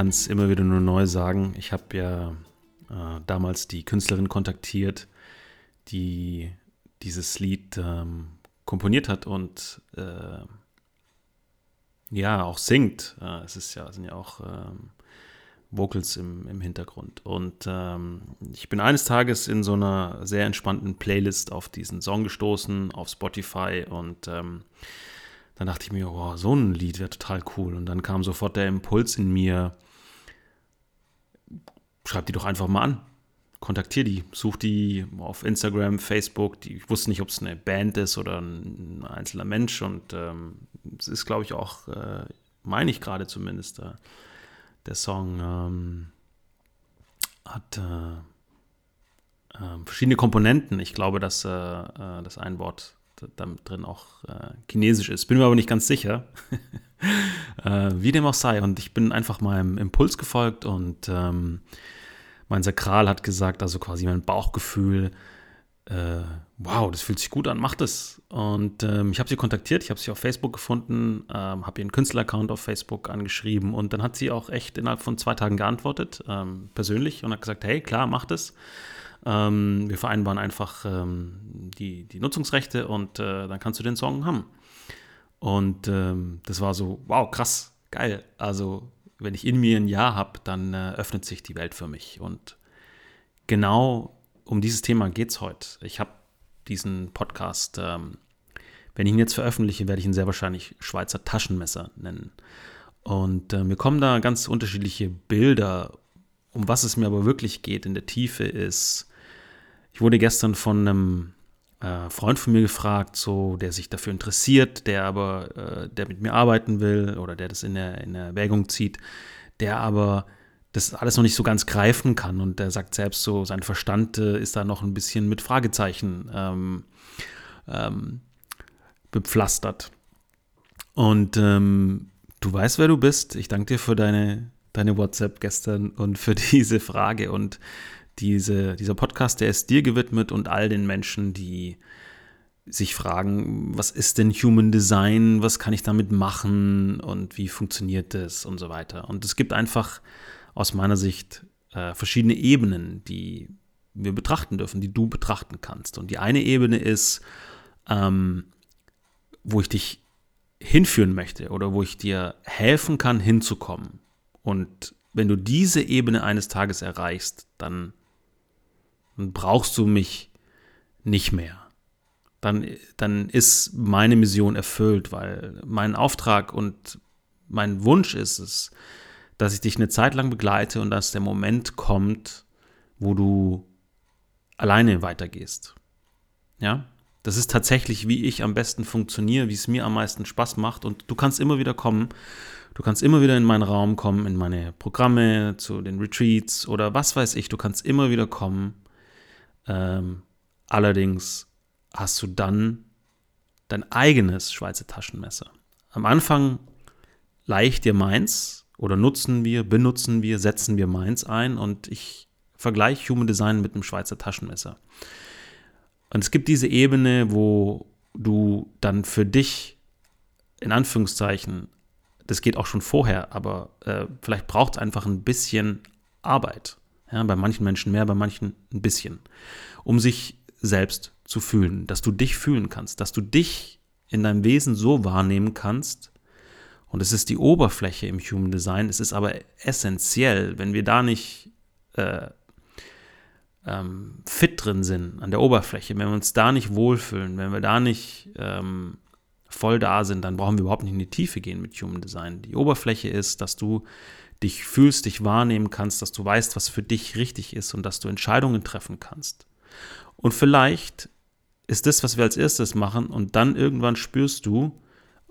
kann es immer wieder nur neu sagen. Ich habe ja äh, damals die Künstlerin kontaktiert, die dieses Lied ähm, komponiert hat und äh, ja auch singt. Äh, es ist ja, sind ja auch ähm, Vocals im, im Hintergrund. Und ähm, ich bin eines Tages in so einer sehr entspannten Playlist auf diesen Song gestoßen, auf Spotify und ähm, dann dachte ich mir, oh, so ein Lied wäre total cool. Und dann kam sofort der Impuls in mir, schreib die doch einfach mal an. Kontaktier die, such die auf Instagram, Facebook. Die, ich wusste nicht, ob es eine Band ist oder ein einzelner Mensch. Und ähm, es ist, glaube ich, auch, äh, meine ich gerade zumindest, äh, der Song ähm, hat äh, äh, verschiedene Komponenten. Ich glaube, dass äh, äh, das ein Wort da drin auch äh, chinesisch ist. Bin mir aber nicht ganz sicher. wie dem auch sei. Und ich bin einfach meinem Impuls gefolgt und ähm, mein Sakral hat gesagt, also quasi mein Bauchgefühl, äh, wow, das fühlt sich gut an, mach das. Und ähm, ich habe sie kontaktiert, ich habe sie auf Facebook gefunden, ähm, habe ihren Künstleraccount auf Facebook angeschrieben und dann hat sie auch echt innerhalb von zwei Tagen geantwortet, ähm, persönlich, und hat gesagt, hey, klar, mach das. Ähm, wir vereinbaren einfach ähm, die, die Nutzungsrechte und äh, dann kannst du den Song haben. Und ähm, das war so, wow, krass, geil. Also wenn ich in mir ein Ja habe, dann äh, öffnet sich die Welt für mich. Und genau um dieses Thema geht es heute. Ich habe diesen Podcast, ähm, wenn ich ihn jetzt veröffentliche, werde ich ihn sehr wahrscheinlich Schweizer Taschenmesser nennen. Und äh, mir kommen da ganz unterschiedliche Bilder. Um was es mir aber wirklich geht in der Tiefe ist, ich wurde gestern von einem äh, Freund von mir gefragt, so, der sich dafür interessiert, der aber, äh, der mit mir arbeiten will oder der das in der, in Erwägung zieht, der aber das alles noch nicht so ganz greifen kann. Und der sagt selbst so, sein Verstand äh, ist da noch ein bisschen mit Fragezeichen ähm, ähm, bepflastert. Und ähm, du weißt, wer du bist. Ich danke dir für deine, deine WhatsApp gestern und für diese Frage. Und diese, dieser Podcast, der ist dir gewidmet und all den Menschen, die sich fragen, was ist denn Human Design, was kann ich damit machen und wie funktioniert das und so weiter. Und es gibt einfach aus meiner Sicht äh, verschiedene Ebenen, die wir betrachten dürfen, die du betrachten kannst. Und die eine Ebene ist, ähm, wo ich dich hinführen möchte oder wo ich dir helfen kann, hinzukommen. Und wenn du diese Ebene eines Tages erreichst, dann, dann brauchst du mich nicht mehr. Dann, dann ist meine Mission erfüllt, weil mein Auftrag und mein Wunsch ist es, dass ich dich eine Zeit lang begleite und dass der Moment kommt, wo du alleine weitergehst. Ja, das ist tatsächlich, wie ich am besten funktioniere, wie es mir am meisten Spaß macht. Und du kannst immer wieder kommen. Du kannst immer wieder in meinen Raum kommen, in meine Programme, zu den Retreats oder was weiß ich. Du kannst immer wieder kommen. Ähm, allerdings hast du dann dein eigenes Schweizer Taschenmesser. Am Anfang leicht dir meins, oder nutzen wir, benutzen wir, setzen wir meins ein und ich vergleiche Human Design mit einem Schweizer Taschenmesser. Und es gibt diese Ebene, wo du dann für dich, in Anführungszeichen, das geht auch schon vorher, aber äh, vielleicht braucht es einfach ein bisschen Arbeit. Ja, bei manchen Menschen mehr, bei manchen ein bisschen, um sich selbst zu fühlen, dass du dich fühlen kannst, dass du dich in deinem Wesen so wahrnehmen kannst, und es ist die Oberfläche im Human Design. Es ist aber essentiell, wenn wir da nicht äh, ähm, fit drin sind an der Oberfläche, wenn wir uns da nicht wohlfühlen, wenn wir da nicht ähm, voll da sind, dann brauchen wir überhaupt nicht in die Tiefe gehen mit Human Design. Die Oberfläche ist, dass du dich fühlst, dich wahrnehmen kannst, dass du weißt, was für dich richtig ist und dass du Entscheidungen treffen kannst. Und vielleicht ist das, was wir als erstes machen, und dann irgendwann spürst du,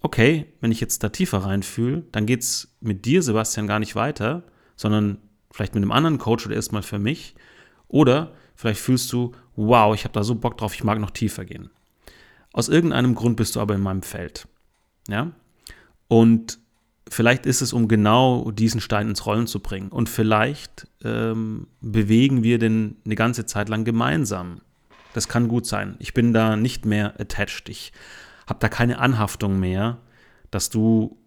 okay, wenn ich jetzt da tiefer reinfühle, dann geht es mit dir, Sebastian, gar nicht weiter, sondern vielleicht mit einem anderen Coach oder erstmal für mich. Oder vielleicht fühlst du, wow, ich habe da so Bock drauf, ich mag noch tiefer gehen. Aus irgendeinem Grund bist du aber in meinem Feld. Ja? Und vielleicht ist es, um genau diesen Stein ins Rollen zu bringen. Und vielleicht ähm, bewegen wir den eine ganze Zeit lang gemeinsam. Das kann gut sein. Ich bin da nicht mehr attached. Ich habe da keine Anhaftung mehr, dass du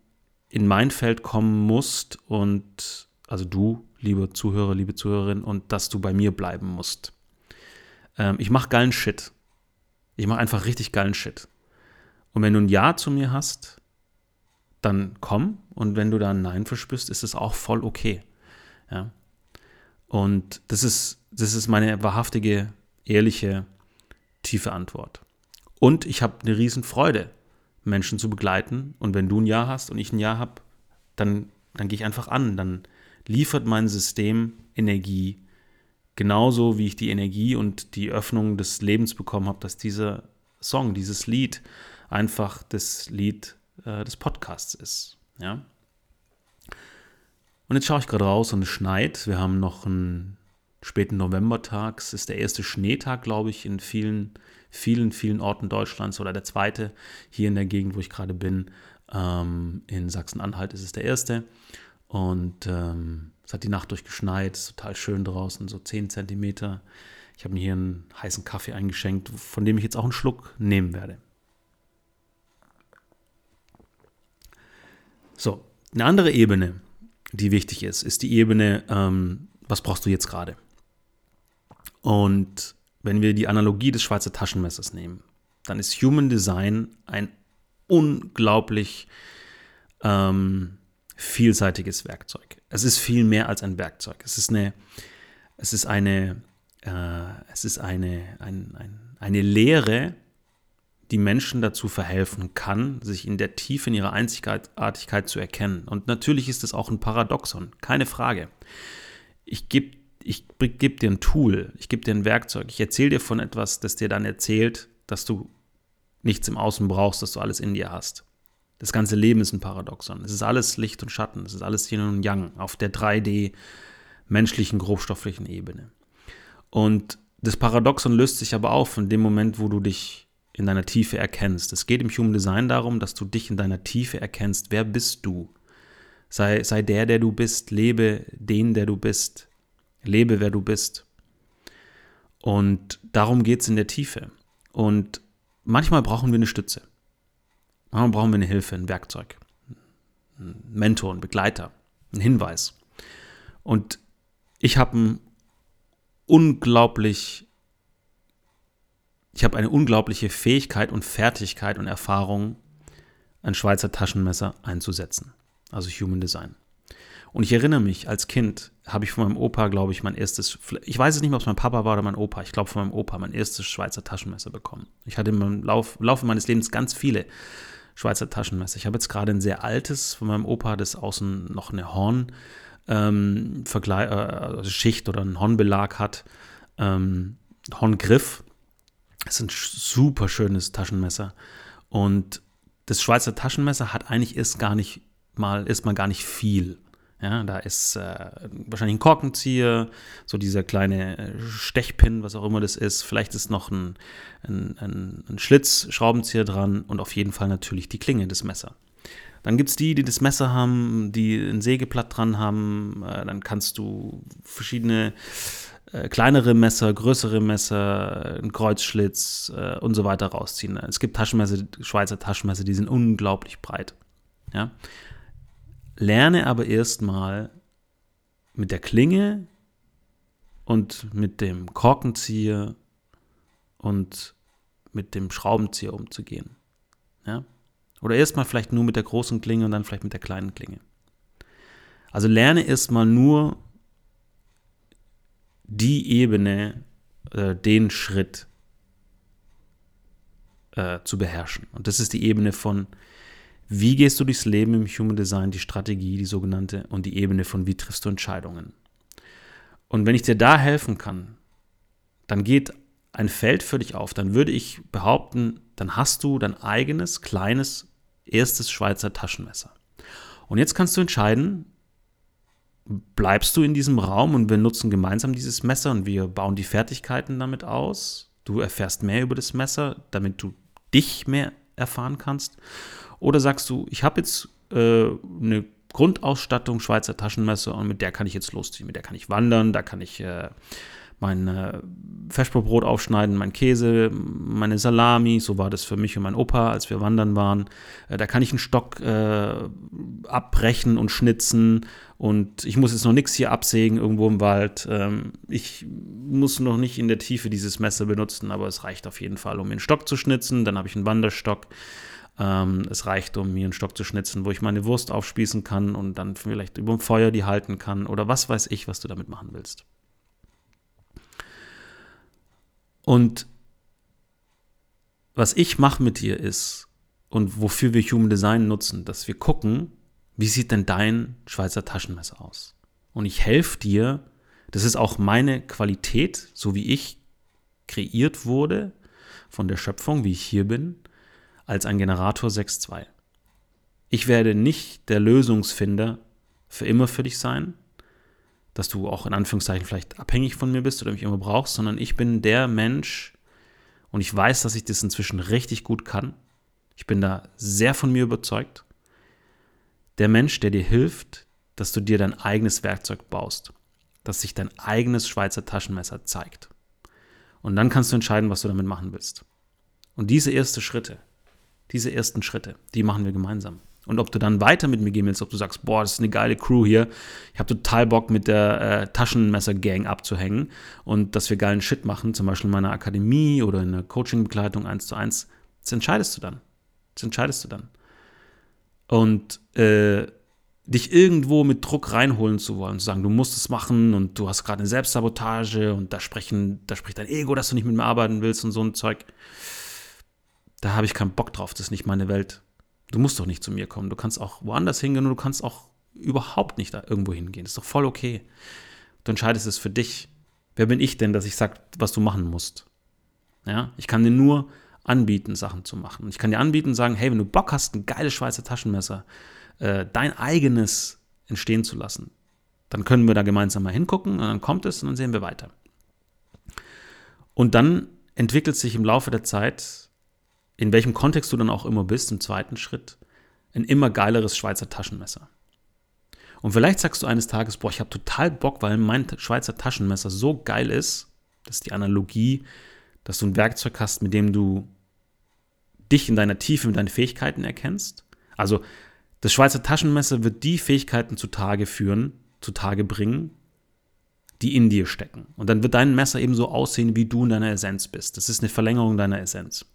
in mein Feld kommen musst und also du, liebe Zuhörer, liebe Zuhörerin, und dass du bei mir bleiben musst. Ähm, ich mache geilen Shit. Ich mache einfach richtig geilen Shit. Und wenn du ein Ja zu mir hast, dann komm. Und wenn du da ein Nein verspürst, ist es auch voll okay. Ja. Und das ist, das ist meine wahrhaftige, ehrliche, tiefe Antwort. Und ich habe eine riesen Freude, Menschen zu begleiten. Und wenn du ein Ja hast und ich ein Ja habe, dann, dann gehe ich einfach an. Dann liefert mein System Energie, genauso wie ich die Energie und die Öffnung des Lebens bekommen habe, dass dieser Song, dieses Lied einfach das Lied äh, des Podcasts ist. Ja? Und jetzt schaue ich gerade raus und es schneit. Wir haben noch einen späten Novembertag. Es ist der erste Schneetag, glaube ich, in vielen, vielen, vielen Orten Deutschlands oder der zweite hier in der Gegend, wo ich gerade bin. Ähm, in Sachsen-Anhalt ist es der erste. Und ähm, es hat die Nacht durchgeschneit, ist total schön draußen, so 10 Zentimeter. Ich habe mir hier einen heißen Kaffee eingeschenkt, von dem ich jetzt auch einen Schluck nehmen werde. So, eine andere Ebene, die wichtig ist, ist die Ebene, ähm, was brauchst du jetzt gerade? Und wenn wir die Analogie des Schweizer Taschenmessers nehmen, dann ist Human Design ein unglaublich ähm, vielseitiges Werkzeug. Es ist viel mehr als ein Werkzeug. Es ist eine, es ist eine, äh, es ist eine, ein, ein, eine Lehre, die Menschen dazu verhelfen kann, sich in der Tiefe in ihrer Einzigartigkeit zu erkennen. Und natürlich ist es auch ein Paradoxon, keine Frage. Ich gebe ich geb dir ein Tool, ich gebe dir ein Werkzeug, ich erzähle dir von etwas, das dir dann erzählt, dass du nichts im Außen brauchst, dass du alles in dir hast. Das ganze Leben ist ein Paradoxon. Es ist alles Licht und Schatten, es ist alles Yin und Yang auf der 3D menschlichen, grobstofflichen Ebene. Und das Paradoxon löst sich aber auf in dem Moment, wo du dich in deiner Tiefe erkennst. Es geht im Human Design darum, dass du dich in deiner Tiefe erkennst. Wer bist du? Sei, sei der, der du bist. Lebe den, der du bist. Lebe, wer du bist. Und darum geht es in der Tiefe. Und manchmal brauchen wir eine Stütze. Manchmal brauchen wir eine Hilfe, ein Werkzeug, ein Mentor, ein Begleiter, einen Hinweis. Und ich habe ein unglaublich ich habe eine unglaubliche Fähigkeit und Fertigkeit und Erfahrung, ein Schweizer Taschenmesser einzusetzen. Also Human Design. Und ich erinnere mich, als Kind habe ich von meinem Opa, glaube ich, mein erstes, ich weiß es nicht mehr, ob es mein Papa war oder mein Opa, ich glaube von meinem Opa mein erstes Schweizer Taschenmesser bekommen. Ich hatte im Lauf, Laufe meines Lebens ganz viele Schweizer Taschenmesser. Ich habe jetzt gerade ein sehr altes von meinem Opa, das außen noch eine Horn, ähm, Vergleich, äh, also Schicht oder einen Hornbelag hat, ähm, Horngriff, es ist ein super schönes Taschenmesser. Und das Schweizer Taschenmesser hat eigentlich erst gar nicht mal, ist mal gar nicht viel. Ja, da ist äh, wahrscheinlich ein Korkenzieher, so dieser kleine äh, Stechpin, was auch immer das ist. Vielleicht ist noch ein, ein, ein, ein dran und auf jeden Fall natürlich die Klinge des Messers. Dann gibt es die, die das Messer haben, die ein Sägeblatt dran haben. Äh, dann kannst du verschiedene äh, kleinere Messer, größere Messer, ein Kreuzschlitz äh, und so weiter rausziehen. Es gibt Taschenmesser, Schweizer Taschenmesser, die sind unglaublich breit. Ja? Lerne aber erstmal mit der Klinge und mit dem Korkenzieher und mit dem Schraubenzieher umzugehen. Ja? Oder erstmal vielleicht nur mit der großen Klinge und dann vielleicht mit der kleinen Klinge. Also lerne erstmal nur die Ebene, äh, den Schritt äh, zu beherrschen. Und das ist die Ebene von, wie gehst du durchs Leben im Human Design, die Strategie, die sogenannte, und die Ebene von, wie triffst du Entscheidungen. Und wenn ich dir da helfen kann, dann geht ein Feld für dich auf. Dann würde ich behaupten, dann hast du dein eigenes, kleines, erstes Schweizer Taschenmesser. Und jetzt kannst du entscheiden, bleibst du in diesem Raum und wir nutzen gemeinsam dieses Messer und wir bauen die Fertigkeiten damit aus. Du erfährst mehr über das Messer, damit du dich mehr erfahren kannst. Oder sagst du, ich habe jetzt äh, eine Grundausstattung Schweizer Taschenmesser und mit der kann ich jetzt losziehen. Mit der kann ich wandern, da kann ich äh, mein äh, Feschbrot aufschneiden, mein Käse, meine Salami, so war das für mich und mein Opa, als wir wandern waren. Äh, da kann ich einen Stock äh, abbrechen und schnitzen und ich muss jetzt noch nichts hier absägen irgendwo im Wald. Ähm, ich muss noch nicht in der Tiefe dieses Messer benutzen, aber es reicht auf jeden Fall, um mir einen Stock zu schnitzen. Dann habe ich einen Wanderstock. Ähm, es reicht, um mir einen Stock zu schnitzen, wo ich meine Wurst aufspießen kann und dann vielleicht über dem Feuer die halten kann oder was weiß ich, was du damit machen willst. Und was ich mache mit dir ist, und wofür wir Human Design nutzen, dass wir gucken, wie sieht denn dein Schweizer Taschenmesser aus? Und ich helfe dir, das ist auch meine Qualität, so wie ich kreiert wurde von der Schöpfung, wie ich hier bin, als ein Generator 6.2. Ich werde nicht der Lösungsfinder für immer für dich sein, dass du auch in Anführungszeichen vielleicht abhängig von mir bist oder mich immer brauchst, sondern ich bin der Mensch und ich weiß, dass ich das inzwischen richtig gut kann. Ich bin da sehr von mir überzeugt. Der Mensch, der dir hilft, dass du dir dein eigenes Werkzeug baust, dass sich dein eigenes Schweizer Taschenmesser zeigt. Und dann kannst du entscheiden, was du damit machen willst. Und diese ersten Schritte, diese ersten Schritte, die machen wir gemeinsam. Und ob du dann weiter mit mir gehen willst, ob du sagst, boah, das ist eine geile Crew hier, ich habe total Bock mit der äh, Taschenmesser-Gang abzuhängen und dass wir geilen Shit machen, zum Beispiel in meiner Akademie oder in der Coaching-Begleitung 1 zu 1, das entscheidest du dann. Das entscheidest du dann. Und äh, dich irgendwo mit Druck reinholen zu wollen, zu sagen, du musst es machen und du hast gerade eine Selbstsabotage und da sprechen, da spricht dein Ego, dass du nicht mit mir arbeiten willst und so ein Zeug. Da habe ich keinen Bock drauf, das ist nicht meine Welt. Du musst doch nicht zu mir kommen. Du kannst auch woanders hingehen und du kannst auch überhaupt nicht da irgendwo hingehen. Das ist doch voll okay. Du entscheidest es für dich. Wer bin ich denn, dass ich sage, was du machen musst? Ja, ich kann dir nur anbieten, Sachen zu machen. Ich kann dir anbieten, sagen, hey, wenn du Bock hast, ein geiles Schweizer Taschenmesser, äh, dein eigenes entstehen zu lassen, dann können wir da gemeinsam mal hingucken und dann kommt es und dann sehen wir weiter. Und dann entwickelt sich im Laufe der Zeit in welchem Kontext du dann auch immer bist, im zweiten Schritt, ein immer geileres Schweizer Taschenmesser. Und vielleicht sagst du eines Tages, boah, ich habe total Bock, weil mein Schweizer Taschenmesser so geil ist, das ist die Analogie, dass du ein Werkzeug hast, mit dem du dich in deiner Tiefe mit deinen Fähigkeiten erkennst. Also das Schweizer Taschenmesser wird die Fähigkeiten zutage führen, zutage bringen, die in dir stecken. Und dann wird dein Messer eben so aussehen, wie du in deiner Essenz bist. Das ist eine Verlängerung deiner Essenz.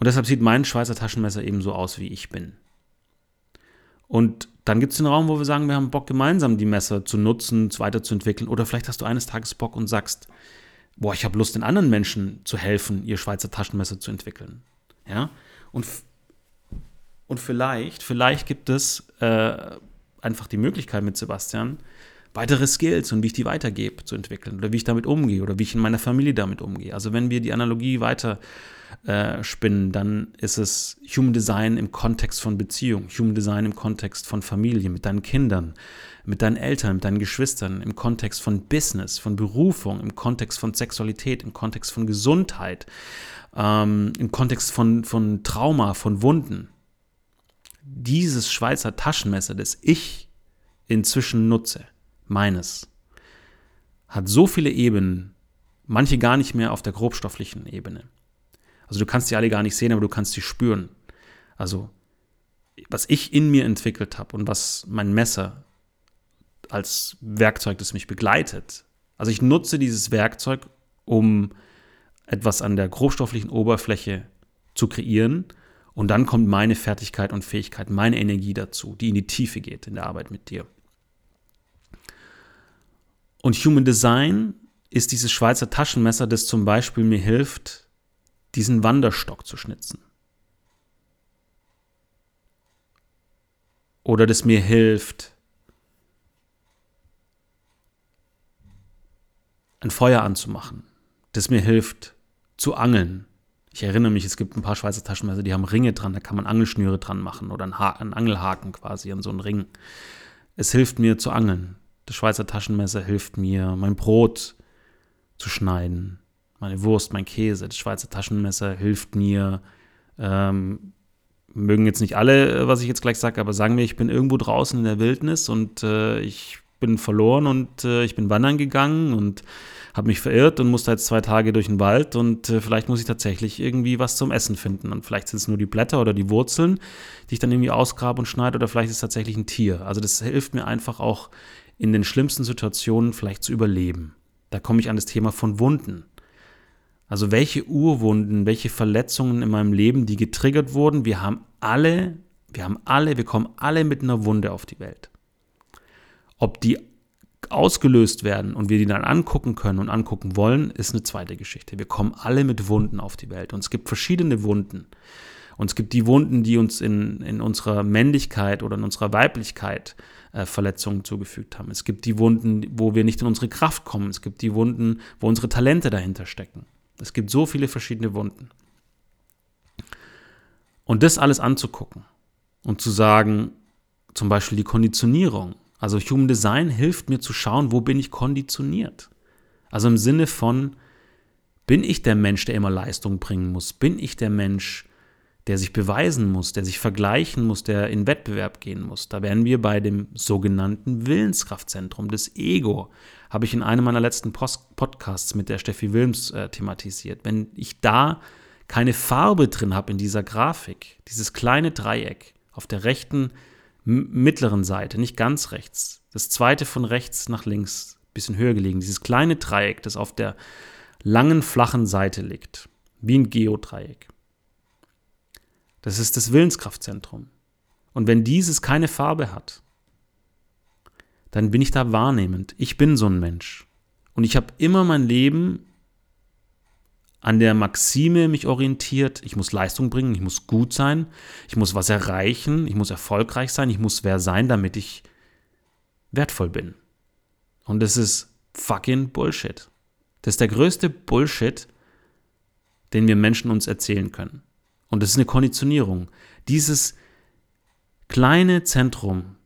Und deshalb sieht mein Schweizer Taschenmesser eben so aus, wie ich bin. Und dann gibt es den Raum, wo wir sagen, wir haben Bock, gemeinsam die Messer zu nutzen, weiterzuentwickeln. Oder vielleicht hast du eines Tages Bock und sagst, boah, ich habe Lust, den anderen Menschen zu helfen, ihr Schweizer Taschenmesser zu entwickeln. Ja? Und, und vielleicht, vielleicht gibt es äh, einfach die Möglichkeit mit Sebastian, weitere Skills und wie ich die weitergebe zu entwickeln oder wie ich damit umgehe oder wie ich in meiner Familie damit umgehe. Also wenn wir die Analogie weiter äh, spinnen, dann ist es Human Design im Kontext von Beziehung, Human Design im Kontext von Familie, mit deinen Kindern, mit deinen Eltern, mit deinen Geschwistern, im Kontext von Business, von Berufung, im Kontext von Sexualität, im Kontext von Gesundheit, ähm, im Kontext von, von Trauma, von Wunden. Dieses Schweizer Taschenmesser, das ich inzwischen nutze, meines, hat so viele Ebenen, manche gar nicht mehr auf der grobstofflichen Ebene. Also du kannst die alle gar nicht sehen, aber du kannst sie spüren. Also was ich in mir entwickelt habe und was mein Messer als Werkzeug, das mich begleitet. Also ich nutze dieses Werkzeug, um etwas an der grobstofflichen Oberfläche zu kreieren. Und dann kommt meine Fertigkeit und Fähigkeit, meine Energie dazu, die in die Tiefe geht in der Arbeit mit dir. Und Human Design ist dieses Schweizer Taschenmesser, das zum Beispiel mir hilft, diesen Wanderstock zu schnitzen. Oder das mir hilft, ein Feuer anzumachen. Das mir hilft, zu angeln. Ich erinnere mich, es gibt ein paar Schweizer Taschenmesser, die haben Ringe dran, da kann man Angelschnüre dran machen oder einen, Angelhaken quasi an so einen Ring. Es hilft mir zu angeln. Das Schweizer Taschenmesser hilft mir, mein Brot zu schneiden, meine Wurst, mein Käse. Das Schweizer Taschenmesser hilft mir, ähm, mögen jetzt nicht alle, äh, was ich jetzt gleich sage, aber sagen wir, ich bin irgendwo draußen in der Wildnis und äh, ich bin verloren und äh, ich bin wandern gegangen und habe mich verirrt und musste jetzt zwei Tage durch den Wald und äh, vielleicht muss ich tatsächlich irgendwie was zum Essen finden. Und vielleicht sind es nur die Blätter oder die Wurzeln, die ich dann irgendwie ausgrabe und schneide oder vielleicht ist es tatsächlich ein Tier. Also das hilft mir einfach auch in den schlimmsten Situationen vielleicht zu überleben. Da komme ich an das Thema von Wunden. Also welche Urwunden, welche Verletzungen in meinem Leben, die getriggert wurden, wir haben alle, wir haben alle, wir kommen alle mit einer Wunde auf die Welt. Ob die ausgelöst werden und wir die dann angucken können und angucken wollen, ist eine zweite Geschichte. Wir kommen alle mit Wunden auf die Welt und es gibt verschiedene Wunden. Und es gibt die Wunden, die uns in, in unserer Männlichkeit oder in unserer Weiblichkeit äh, Verletzungen zugefügt haben. Es gibt die Wunden, wo wir nicht in unsere Kraft kommen. Es gibt die Wunden, wo unsere Talente dahinter stecken. Es gibt so viele verschiedene Wunden. Und das alles anzugucken und zu sagen, zum Beispiel die Konditionierung, also Human Design hilft mir zu schauen, wo bin ich konditioniert. Also im Sinne von, bin ich der Mensch, der immer Leistung bringen muss? Bin ich der Mensch, der sich beweisen muss, der sich vergleichen muss, der in Wettbewerb gehen muss? Da wären wir bei dem sogenannten Willenskraftzentrum des Ego. Habe ich in einem meiner letzten Post Podcasts mit der Steffi Wilms äh, thematisiert. Wenn ich da keine Farbe drin habe in dieser Grafik, dieses kleine Dreieck auf der rechten mittleren Seite, nicht ganz rechts, das zweite von rechts nach links, bisschen höher gelegen, dieses kleine Dreieck, das auf der langen, flachen Seite liegt, wie ein Geodreieck. Das ist das Willenskraftzentrum. Und wenn dieses keine Farbe hat, dann bin ich da wahrnehmend. Ich bin so ein Mensch. Und ich habe immer mein Leben an der Maxime mich orientiert, ich muss Leistung bringen, ich muss gut sein, ich muss was erreichen, ich muss erfolgreich sein, ich muss wer sein, damit ich wertvoll bin. Und das ist fucking Bullshit. Das ist der größte Bullshit, den wir Menschen uns erzählen können. Und das ist eine Konditionierung. Dieses kleine Zentrum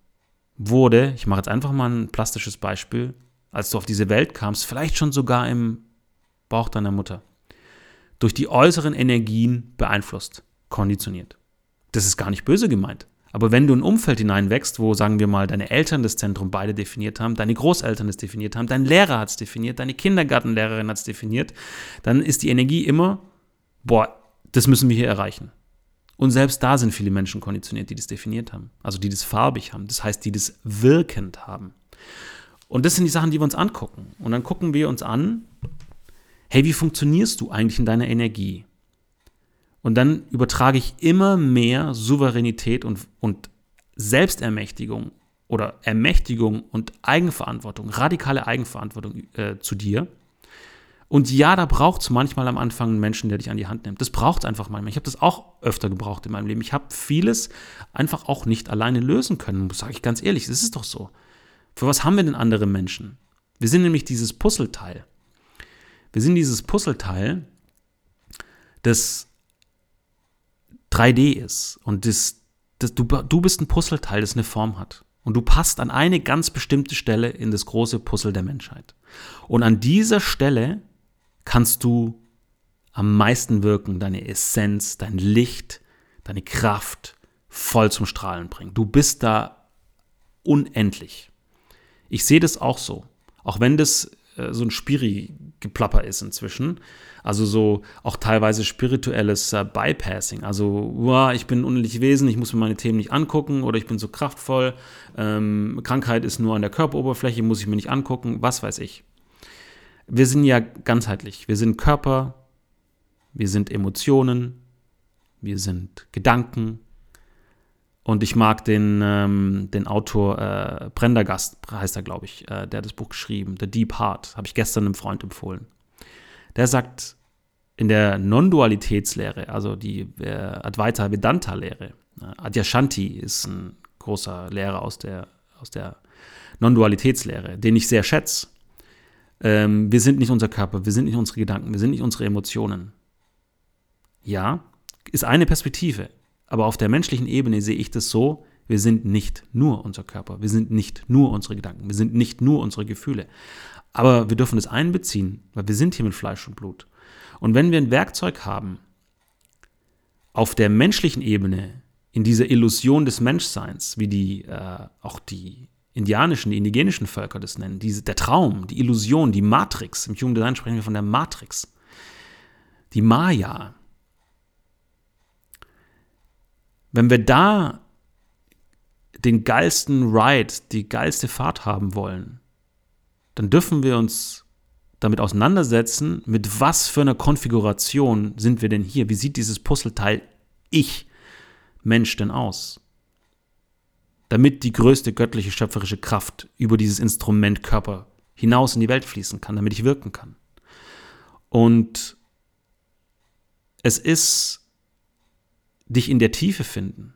wurde, ich mache jetzt einfach mal ein plastisches Beispiel, als du auf diese Welt kamst, vielleicht schon sogar im Bauch deiner Mutter durch die äußeren Energien beeinflusst, konditioniert. Das ist gar nicht böse gemeint. Aber wenn du in ein Umfeld hineinwächst, wo, sagen wir mal, deine Eltern das Zentrum beide definiert haben, deine Großeltern das definiert haben, dein Lehrer hat es definiert, deine Kindergartenlehrerin hat es definiert, dann ist die Energie immer, boah, das müssen wir hier erreichen. Und selbst da sind viele Menschen konditioniert, die das definiert haben. Also die das farbig haben. Das heißt, die das wirkend haben. Und das sind die Sachen, die wir uns angucken. Und dann gucken wir uns an, hey, wie funktionierst du eigentlich in deiner Energie? Und dann übertrage ich immer mehr Souveränität und, und Selbstermächtigung oder Ermächtigung und Eigenverantwortung, radikale Eigenverantwortung äh, zu dir. Und ja, da braucht es manchmal am Anfang einen Menschen, der dich an die Hand nimmt. Das braucht es einfach manchmal. Ich habe das auch öfter gebraucht in meinem Leben. Ich habe vieles einfach auch nicht alleine lösen können, sage ich ganz ehrlich. Das ist doch so. Für was haben wir denn andere Menschen? Wir sind nämlich dieses Puzzleteil. Wir sind dieses Puzzleteil, das 3D ist und das, das, du, du bist ein Puzzleteil, das eine Form hat. Und du passt an eine ganz bestimmte Stelle in das große Puzzle der Menschheit. Und an dieser Stelle kannst du am meisten wirken, deine Essenz, dein Licht, deine Kraft voll zum Strahlen bringen. Du bist da unendlich. Ich sehe das auch so. Auch wenn das äh, so ein Spiri-Geplapper ist inzwischen. Also so auch teilweise spirituelles äh, Bypassing. Also, wow, ich bin ein unendliches Wesen, ich muss mir meine Themen nicht angucken oder ich bin so kraftvoll. Ähm, Krankheit ist nur an der Körperoberfläche, muss ich mir nicht angucken, was weiß ich. Wir sind ja ganzheitlich. Wir sind Körper, wir sind Emotionen, wir sind Gedanken, und ich mag den, ähm, den Autor äh, Prendergast, heißt er, glaube ich, äh, der hat das Buch geschrieben, The Deep Heart, habe ich gestern einem Freund empfohlen. Der sagt, in der Non-Dualitätslehre, also die äh, Advaita Vedanta-Lehre, äh, Adyashanti ist ein großer Lehrer aus der, aus der Non-Dualitätslehre, den ich sehr schätze. Ähm, wir sind nicht unser Körper, wir sind nicht unsere Gedanken, wir sind nicht unsere Emotionen. Ja, ist eine Perspektive. Aber auf der menschlichen Ebene sehe ich das so, wir sind nicht nur unser Körper, wir sind nicht nur unsere Gedanken, wir sind nicht nur unsere Gefühle. Aber wir dürfen es einbeziehen, weil wir sind hier mit Fleisch und Blut. Und wenn wir ein Werkzeug haben, auf der menschlichen Ebene, in dieser Illusion des Menschseins, wie die äh, auch die indianischen, die indigenischen Völker das nennen. Diese, der Traum, die Illusion, die Matrix. Im Human Design sprechen wir von der Matrix. Die Maya. Wenn wir da den geilsten Ride, die geilste Fahrt haben wollen, dann dürfen wir uns damit auseinandersetzen, mit was für einer Konfiguration sind wir denn hier? Wie sieht dieses Puzzleteil Ich, Mensch, denn aus? Damit die größte göttliche schöpferische Kraft über dieses Instrument Körper hinaus in die Welt fließen kann, damit ich wirken kann. Und es ist dich in der Tiefe finden.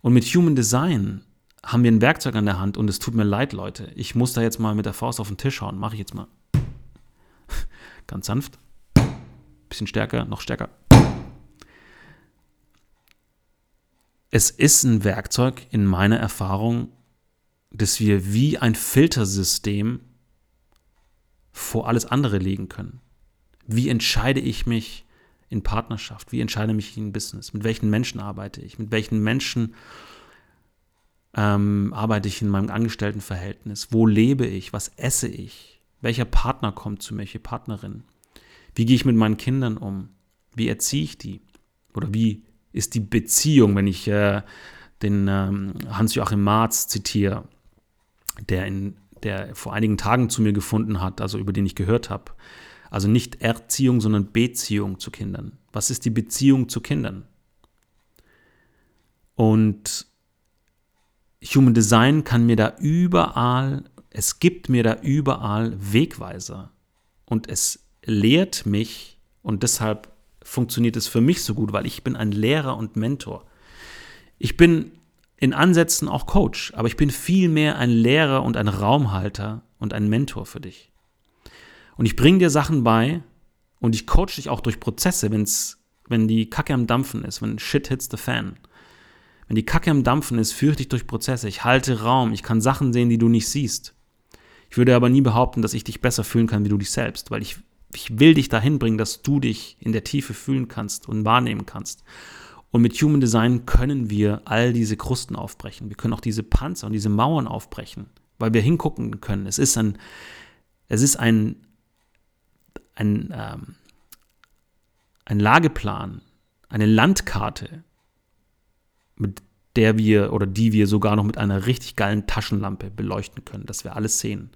Und mit Human Design haben wir ein Werkzeug an der Hand und es tut mir leid, Leute. Ich muss da jetzt mal mit der Faust auf den Tisch hauen. Mache ich jetzt mal. Ganz sanft. Bisschen stärker, noch stärker. Es ist ein Werkzeug in meiner Erfahrung, dass wir wie ein Filtersystem vor alles andere legen können. Wie entscheide ich mich in Partnerschaft? Wie entscheide ich mich in Business? Mit welchen Menschen arbeite ich? Mit welchen Menschen ähm, arbeite ich in meinem Angestelltenverhältnis? Wo lebe ich? Was esse ich? Welcher Partner kommt zu mir? Welche Partnerin? Wie gehe ich mit meinen Kindern um? Wie erziehe ich die? Oder wie ist die Beziehung, wenn ich äh, den ähm, Hans-Joachim Marz zitiere, der, in, der vor einigen Tagen zu mir gefunden hat, also über den ich gehört habe. Also nicht Erziehung, sondern Beziehung zu Kindern. Was ist die Beziehung zu Kindern? Und Human Design kann mir da überall, es gibt mir da überall Wegweiser. Und es lehrt mich, und deshalb funktioniert es für mich so gut, weil ich bin ein Lehrer und Mentor. Ich bin in Ansätzen auch Coach, aber ich bin vielmehr ein Lehrer und ein Raumhalter und ein Mentor für dich. Und ich bringe dir Sachen bei und ich coach dich auch durch Prozesse, wenn's, wenn die Kacke am Dampfen ist, wenn Shit hits the fan. Wenn die Kacke am Dampfen ist, führe ich dich durch Prozesse. Ich halte Raum, ich kann Sachen sehen, die du nicht siehst. Ich würde aber nie behaupten, dass ich dich besser fühlen kann, wie du dich selbst, weil ich, ich will dich dahin bringen, dass du dich in der Tiefe fühlen kannst und wahrnehmen kannst. Und mit Human Design können wir all diese Krusten aufbrechen. Wir können auch diese Panzer und diese Mauern aufbrechen, weil wir hingucken können. Es ist ein, es ist ein, ein, ähm, ein Lageplan, eine Landkarte, mit der wir oder die wir sogar noch mit einer richtig geilen Taschenlampe beleuchten können, dass wir alles sehen.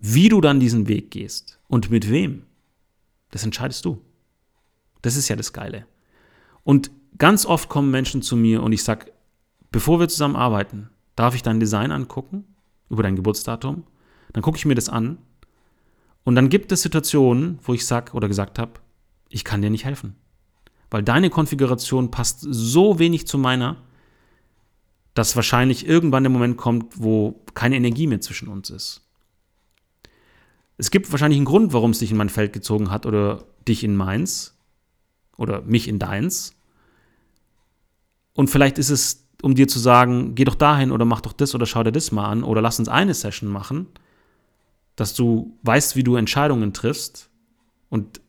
Wie du dann diesen Weg gehst und mit wem, das entscheidest du. Das ist ja das Geile. Und ganz oft kommen Menschen zu mir und ich sage, bevor wir zusammen arbeiten, darf ich dein Design angucken über dein Geburtsdatum? Dann gucke ich mir das an und dann gibt es Situationen, wo ich sage oder gesagt habe, ich kann dir nicht helfen weil deine Konfiguration passt so wenig zu meiner, dass wahrscheinlich irgendwann der Moment kommt, wo keine Energie mehr zwischen uns ist. Es gibt wahrscheinlich einen Grund, warum es dich in mein Feld gezogen hat oder dich in meins oder mich in deins. Und vielleicht ist es, um dir zu sagen, geh doch dahin oder mach doch das oder schau dir das mal an oder lass uns eine Session machen, dass du weißt, wie du Entscheidungen triffst und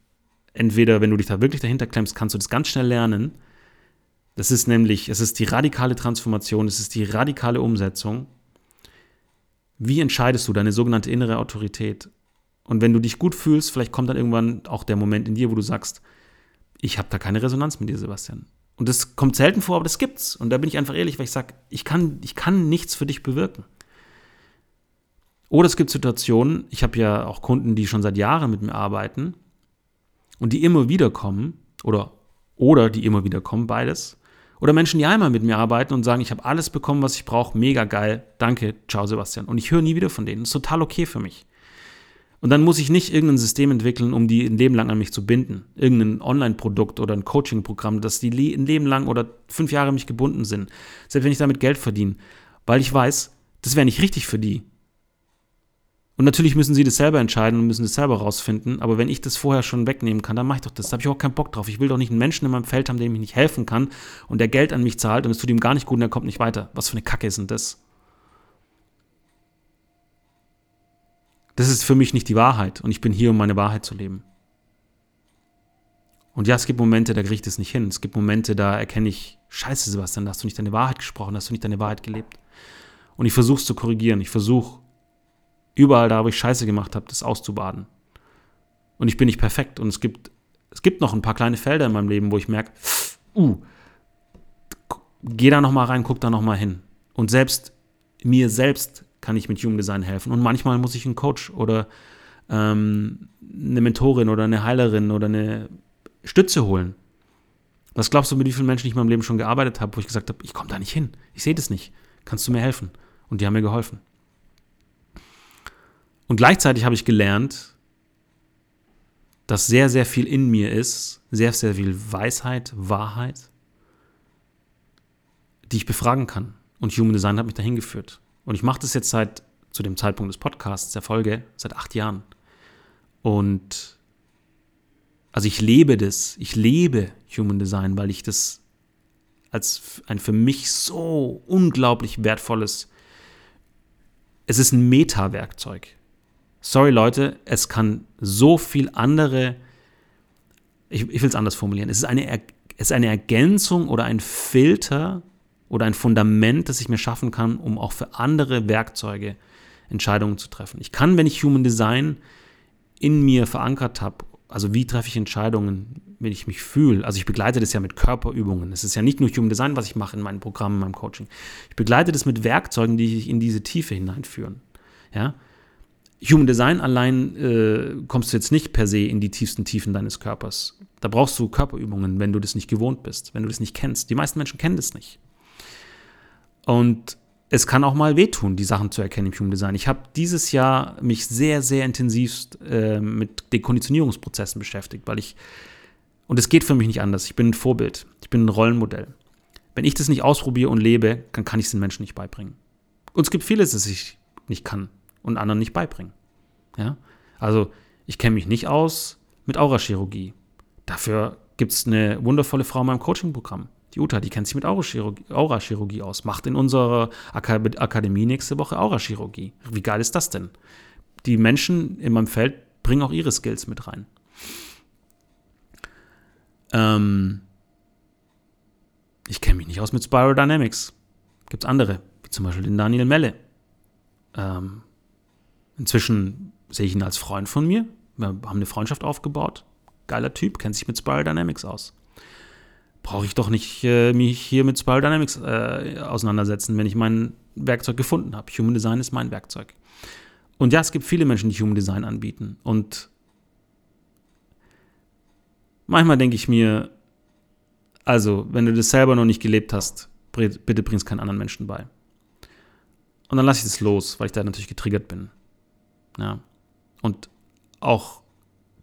entweder, wenn du dich da wirklich dahinter klemmst, kannst du das ganz schnell lernen. Das ist nämlich, es ist die radikale Transformation, es ist die radikale Umsetzung. Wie entscheidest du deine sogenannte innere Autorität? Und wenn du dich gut fühlst, vielleicht kommt dann irgendwann auch der Moment in dir, wo du sagst, ich habe da keine Resonanz mit dir, Sebastian. Und das kommt selten vor, aber das gibt's. Und da bin ich einfach ehrlich, weil ich sage, ich kann, ich kann nichts für dich bewirken. Oder es gibt Situationen, ich habe ja auch Kunden, die schon seit Jahren mit mir arbeiten, und die immer wieder kommen, oder, oder die immer wieder kommen, beides. Oder Menschen, die einmal mit mir arbeiten und sagen, ich habe alles bekommen, was ich brauche, mega geil, danke, ciao Sebastian. Und ich höre nie wieder von denen. Das ist total okay für mich. Und dann muss ich nicht irgendein System entwickeln, um die ein Leben lang an mich zu binden. Irgendein Online-Produkt oder ein Coaching-Programm, dass die ein Leben lang oder fünf Jahre mich gebunden sind. Selbst wenn ich damit Geld verdiene. Weil ich weiß, das wäre nicht richtig für die. Und natürlich müssen sie das selber entscheiden und müssen das selber rausfinden. Aber wenn ich das vorher schon wegnehmen kann, dann mache ich doch das. Da habe ich auch keinen Bock drauf. Ich will doch nicht einen Menschen in meinem Feld haben, dem ich nicht helfen kann und der Geld an mich zahlt und es tut ihm gar nicht gut und er kommt nicht weiter. Was für eine Kacke ist denn das? Das ist für mich nicht die Wahrheit und ich bin hier, um meine Wahrheit zu leben. Und ja, es gibt Momente, da kriege ich das nicht hin. Es gibt Momente, da erkenne ich, scheiße Sebastian, da hast du nicht deine Wahrheit gesprochen, da hast du nicht deine Wahrheit gelebt. Und ich versuche es zu korrigieren. Ich versuche überall da, wo ich Scheiße gemacht habe, das auszubaden. Und ich bin nicht perfekt. Und es gibt, es gibt noch ein paar kleine Felder in meinem Leben, wo ich merke, uh, geh da nochmal rein, guck da nochmal hin. Und selbst mir selbst kann ich mit Human Design helfen. Und manchmal muss ich einen Coach oder ähm, eine Mentorin oder eine Heilerin oder eine Stütze holen. Was glaubst du, mit wie vielen Menschen ich in meinem Leben schon gearbeitet habe, wo ich gesagt habe, ich komme da nicht hin, ich sehe das nicht, kannst du mir helfen? Und die haben mir geholfen. Und gleichzeitig habe ich gelernt, dass sehr, sehr viel in mir ist, sehr, sehr viel Weisheit, Wahrheit, die ich befragen kann. Und Human Design hat mich dahin geführt. Und ich mache das jetzt seit, zu dem Zeitpunkt des Podcasts, der Folge, seit acht Jahren. Und also ich lebe das, ich lebe Human Design, weil ich das als ein für mich so unglaublich wertvolles, es ist ein Meta-Werkzeug. Sorry Leute, es kann so viel andere, ich, ich will es anders formulieren, es ist, eine, es ist eine Ergänzung oder ein Filter oder ein Fundament, das ich mir schaffen kann, um auch für andere Werkzeuge Entscheidungen zu treffen. Ich kann, wenn ich Human Design in mir verankert habe also wie treffe ich Entscheidungen, wenn ich mich fühle? Also ich begleite das ja mit Körperübungen. Es ist ja nicht nur Human Design, was ich mache in meinen Programmen, in meinem Coaching. Ich begleite das mit Werkzeugen, die ich in diese Tiefe hineinführen. Ja? Human Design allein äh, kommst du jetzt nicht per se in die tiefsten Tiefen deines Körpers. Da brauchst du Körperübungen, wenn du das nicht gewohnt bist, wenn du das nicht kennst. Die meisten Menschen kennen das nicht. Und es kann auch mal wehtun, die Sachen zu erkennen im Human Design. Ich habe dieses Jahr mich sehr, sehr intensiv äh, mit Dekonditionierungsprozessen beschäftigt, weil ich, und es geht für mich nicht anders, ich bin ein Vorbild, ich bin ein Rollenmodell. Wenn ich das nicht ausprobiere und lebe, dann kann ich es den Menschen nicht beibringen. Und es gibt vieles, das ich nicht kann und anderen nicht beibringen. Ja? Also, ich kenne mich nicht aus mit Aurachirurgie. Dafür gibt es eine wundervolle Frau in meinem Coaching-Programm. Die Uta, die kennt sich mit Aurachirurgie aus, macht in unserer Akademie nächste Woche Aurachirurgie. Wie geil ist das denn? Die Menschen in meinem Feld bringen auch ihre Skills mit rein. Ähm ich kenne mich nicht aus mit Spiral Dynamics. Gibt es andere, wie zum Beispiel den Daniel Melle. Ähm inzwischen sehe ich ihn als Freund von mir. Wir haben eine Freundschaft aufgebaut. Geiler Typ, kennt sich mit Spiral Dynamics aus brauche ich doch nicht äh, mich hier mit Spiral Dynamics äh, auseinandersetzen, wenn ich mein Werkzeug gefunden habe. Human Design ist mein Werkzeug. Und ja, es gibt viele Menschen, die Human Design anbieten. Und manchmal denke ich mir, also, wenn du das selber noch nicht gelebt hast, bitte bring es keinen anderen Menschen bei. Und dann lasse ich das los, weil ich da natürlich getriggert bin. Ja. Und auch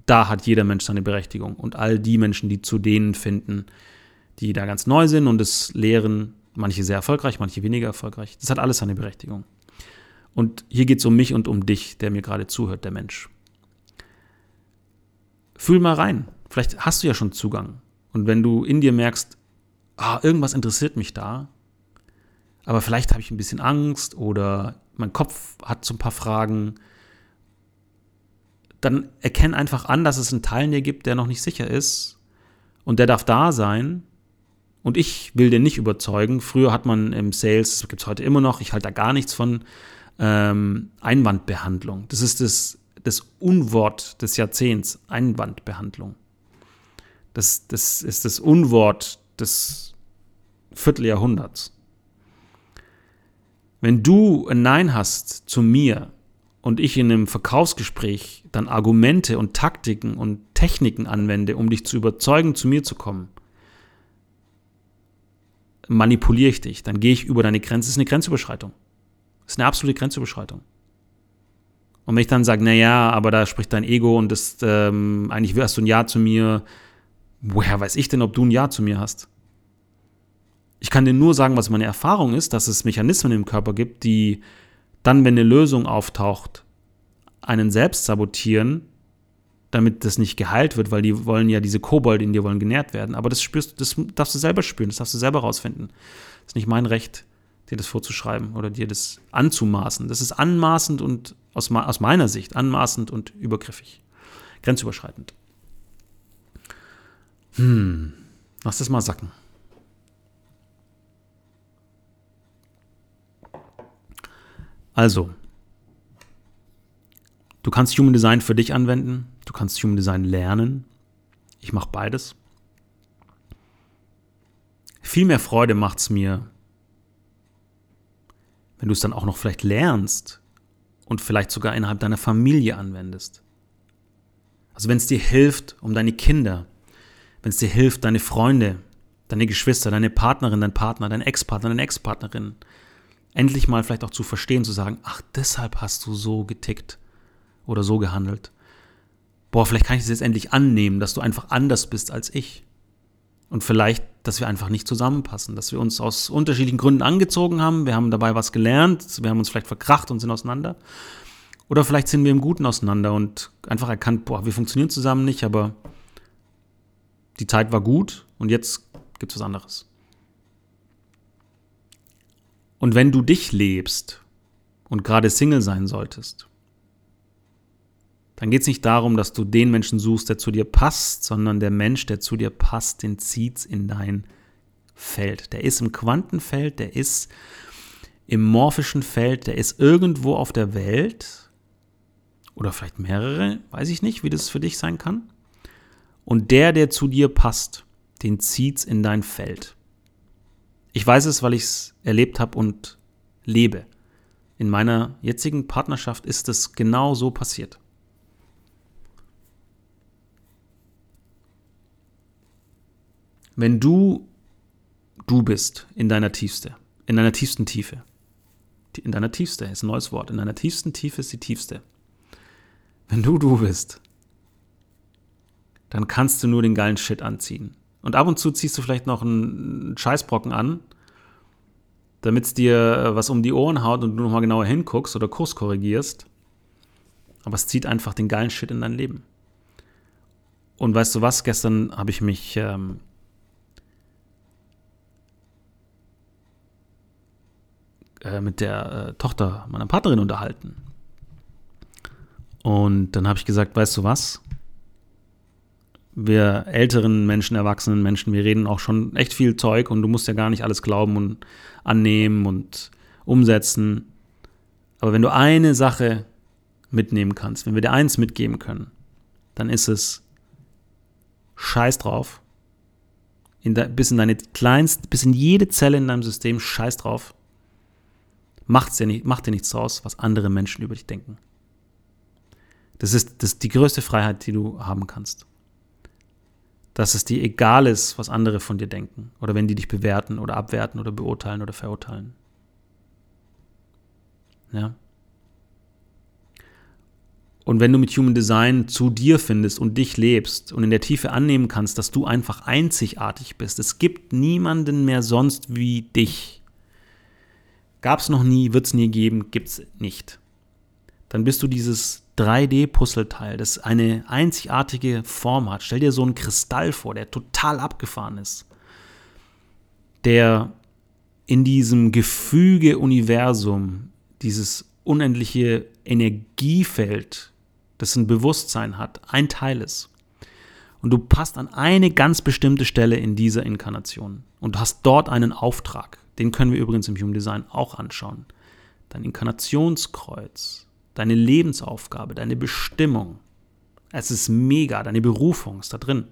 da hat jeder Mensch seine Berechtigung. Und all die Menschen, die zu denen finden, die da ganz neu sind und es lehren, manche sehr erfolgreich, manche weniger erfolgreich. Das hat alles seine Berechtigung. Und hier geht es um mich und um dich, der mir gerade zuhört, der Mensch. Fühl mal rein. Vielleicht hast du ja schon Zugang. Und wenn du in dir merkst, ah, irgendwas interessiert mich da, aber vielleicht habe ich ein bisschen Angst oder mein Kopf hat so ein paar Fragen, dann erkenn einfach an, dass es einen Teil in dir gibt, der noch nicht sicher ist und der darf da sein und ich will den nicht überzeugen. Früher hat man im Sales, das gibt es heute immer noch, ich halte da gar nichts von, ähm, Einwandbehandlung. Das ist das, das Unwort des Jahrzehnts, Einwandbehandlung. Das, das ist das Unwort des Vierteljahrhunderts. Wenn du ein Nein hast zu mir und ich in einem Verkaufsgespräch dann Argumente und Taktiken und Techniken anwende, um dich zu überzeugen, zu mir zu kommen, manipuliere ich dich, dann gehe ich über deine Grenze. Das ist eine Grenzüberschreitung. Das ist eine absolute Grenzüberschreitung. Und wenn ich dann sage, naja, aber da spricht dein Ego und das, ähm, eigentlich wirst du ein Ja zu mir, woher weiß ich denn, ob du ein Ja zu mir hast? Ich kann dir nur sagen, was meine Erfahrung ist, dass es Mechanismen im Körper gibt, die dann, wenn eine Lösung auftaucht, einen selbst sabotieren damit das nicht geheilt wird, weil die wollen ja diese Kobolde in dir wollen genährt werden. Aber das spürst, das darfst du selber spüren, das darfst du selber rausfinden. Das ist nicht mein Recht, dir das vorzuschreiben oder dir das anzumaßen. Das ist anmaßend und aus, aus meiner Sicht anmaßend und übergriffig, grenzüberschreitend. Hm, lass das mal sacken. Also, du kannst Human Design für dich anwenden, du kannst Human Design lernen. Ich mache beides. Viel mehr Freude macht es mir, wenn du es dann auch noch vielleicht lernst und vielleicht sogar innerhalb deiner Familie anwendest. Also wenn es dir hilft, um deine Kinder, wenn es dir hilft, deine Freunde, deine Geschwister, deine Partnerin, dein Partner, dein Ex-Partner, deine Ex-Partnerin, endlich mal vielleicht auch zu verstehen, zu sagen, ach, deshalb hast du so getickt oder so gehandelt. Boah, vielleicht kann ich es jetzt endlich annehmen, dass du einfach anders bist als ich. Und vielleicht, dass wir einfach nicht zusammenpassen, dass wir uns aus unterschiedlichen Gründen angezogen haben, wir haben dabei was gelernt, wir haben uns vielleicht verkracht und sind auseinander. Oder vielleicht sind wir im Guten auseinander und einfach erkannt, boah, wir funktionieren zusammen nicht, aber die Zeit war gut und jetzt gibt es was anderes. Und wenn du dich lebst und gerade Single sein solltest, dann geht es nicht darum, dass du den Menschen suchst, der zu dir passt, sondern der Mensch, der zu dir passt, den zieht's in dein Feld. Der ist im Quantenfeld, der ist im morphischen Feld, der ist irgendwo auf der Welt oder vielleicht mehrere, weiß ich nicht, wie das für dich sein kann. Und der, der zu dir passt, den zieht's in dein Feld. Ich weiß es, weil ich es erlebt habe und lebe. In meiner jetzigen Partnerschaft ist es genau so passiert. Wenn du du bist in deiner Tiefste, in deiner tiefsten Tiefe, in deiner Tiefste ist ein neues Wort, in deiner tiefsten Tiefe ist die Tiefste. Wenn du du bist, dann kannst du nur den geilen Shit anziehen. Und ab und zu ziehst du vielleicht noch einen Scheißbrocken an, damit es dir äh, was um die Ohren haut und du nochmal genauer hinguckst oder Kurs korrigierst. Aber es zieht einfach den geilen Shit in dein Leben. Und weißt du was? Gestern habe ich mich ähm, äh, mit der äh, Tochter meiner Partnerin unterhalten. Und dann habe ich gesagt, weißt du was? wir älteren Menschen, erwachsenen Menschen, wir reden auch schon echt viel Zeug und du musst ja gar nicht alles glauben und annehmen und umsetzen. Aber wenn du eine Sache mitnehmen kannst, wenn wir dir eins mitgeben können, dann ist es Scheiß drauf. In de, bis in deine kleinste, bis in jede Zelle in deinem System Scheiß drauf. Macht's dir nicht, mach dir nichts draus, was andere Menschen über dich denken. Das ist, das ist die größte Freiheit, die du haben kannst dass es dir egal ist, was andere von dir denken oder wenn die dich bewerten oder abwerten oder beurteilen oder verurteilen. Ja. Und wenn du mit Human Design zu dir findest und dich lebst und in der Tiefe annehmen kannst, dass du einfach einzigartig bist, es gibt niemanden mehr sonst wie dich. Gab es noch nie, wird es nie geben, gibt es nicht. Dann bist du dieses 3D-Puzzleteil, das eine einzigartige Form hat. Stell dir so einen Kristall vor, der total abgefahren ist. Der in diesem Gefüge-Universum, dieses unendliche Energiefeld, das ein Bewusstsein hat, ein Teil ist. Und du passt an eine ganz bestimmte Stelle in dieser Inkarnation. Und hast dort einen Auftrag. Den können wir übrigens im Human Design auch anschauen. Dein Inkarnationskreuz, deine Lebensaufgabe, deine Bestimmung. Es ist mega, deine Berufung ist da drin.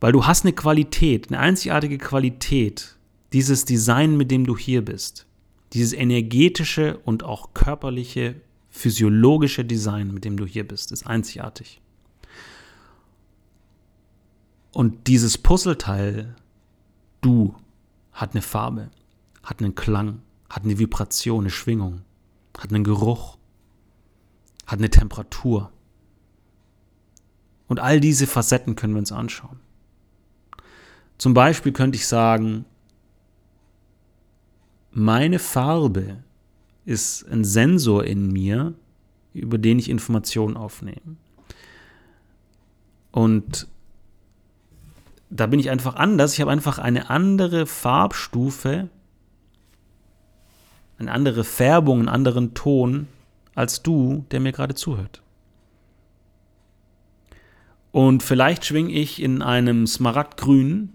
Weil du hast eine Qualität, eine einzigartige Qualität, dieses Design, mit dem du hier bist. Dieses energetische und auch körperliche, physiologische Design, mit dem du hier bist, ist einzigartig. Und dieses Puzzleteil, du, hat eine Farbe, hat einen Klang, hat eine Vibration, eine Schwingung hat einen Geruch, hat eine Temperatur. Und all diese Facetten können wir uns anschauen. Zum Beispiel könnte ich sagen, meine Farbe ist ein Sensor in mir, über den ich Informationen aufnehme. Und da bin ich einfach anders. Ich habe einfach eine andere Farbstufe eine andere Färbung, einen anderen Ton als du, der mir gerade zuhört. Und vielleicht schwing ich in einem Smaragdgrün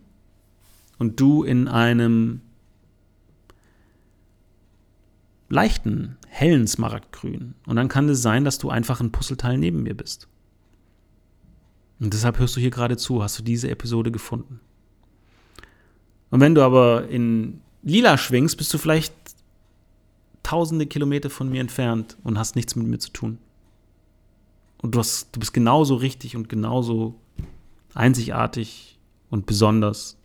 und du in einem leichten, hellen Smaragdgrün. Und dann kann es sein, dass du einfach ein Puzzleteil neben mir bist. Und deshalb hörst du hier gerade zu, hast du diese Episode gefunden. Und wenn du aber in lila schwingst, bist du vielleicht tausende Kilometer von mir entfernt und hast nichts mit mir zu tun. Und du, hast, du bist genauso richtig und genauso einzigartig und besonders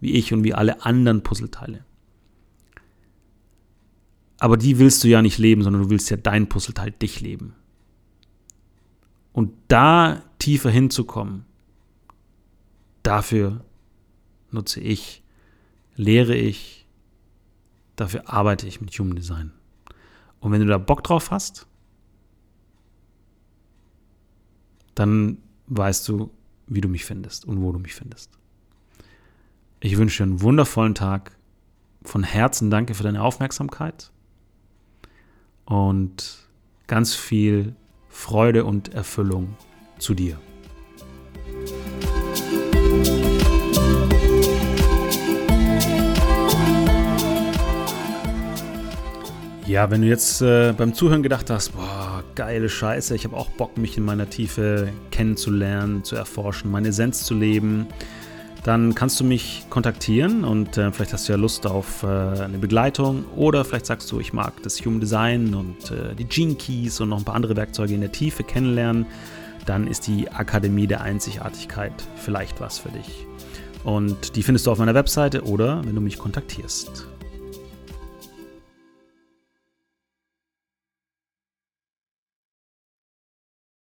wie ich und wie alle anderen Puzzleteile. Aber die willst du ja nicht leben, sondern du willst ja dein Puzzleteil dich leben. Und da tiefer hinzukommen, dafür nutze ich, lehre ich, dafür arbeite ich mit Human Design. Und wenn du da Bock drauf hast, dann weißt du, wie du mich findest und wo du mich findest. Ich wünsche dir einen wundervollen Tag. Von Herzen danke für deine Aufmerksamkeit und ganz viel Freude und Erfüllung zu dir. Ja, wenn du jetzt äh, beim Zuhören gedacht hast, boah, geile Scheiße, ich habe auch Bock, mich in meiner Tiefe kennenzulernen, zu erforschen, meine Essenz zu leben, dann kannst du mich kontaktieren und äh, vielleicht hast du ja Lust auf äh, eine Begleitung oder vielleicht sagst du, ich mag das Human Design und äh, die Gene Keys und noch ein paar andere Werkzeuge in der Tiefe kennenlernen, dann ist die Akademie der Einzigartigkeit vielleicht was für dich. Und die findest du auf meiner Webseite oder wenn du mich kontaktierst.